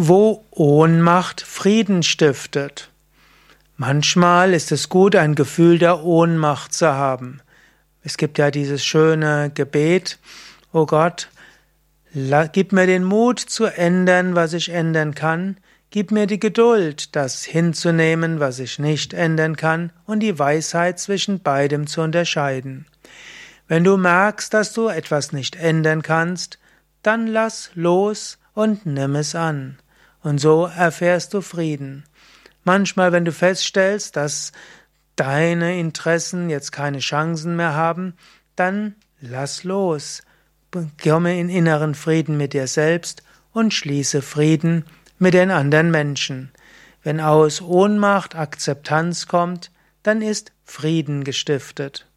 wo Ohnmacht Frieden stiftet. Manchmal ist es gut, ein Gefühl der Ohnmacht zu haben. Es gibt ja dieses schöne Gebet, O Gott, gib mir den Mut zu ändern, was ich ändern kann, gib mir die Geduld, das hinzunehmen, was ich nicht ändern kann, und die Weisheit zwischen beidem zu unterscheiden. Wenn du merkst, dass du etwas nicht ändern kannst, dann lass los und nimm es an und so erfährst du Frieden. Manchmal, wenn du feststellst, dass deine Interessen jetzt keine Chancen mehr haben, dann lass los, komme in inneren Frieden mit dir selbst und schließe Frieden mit den anderen Menschen. Wenn aus Ohnmacht Akzeptanz kommt, dann ist Frieden gestiftet.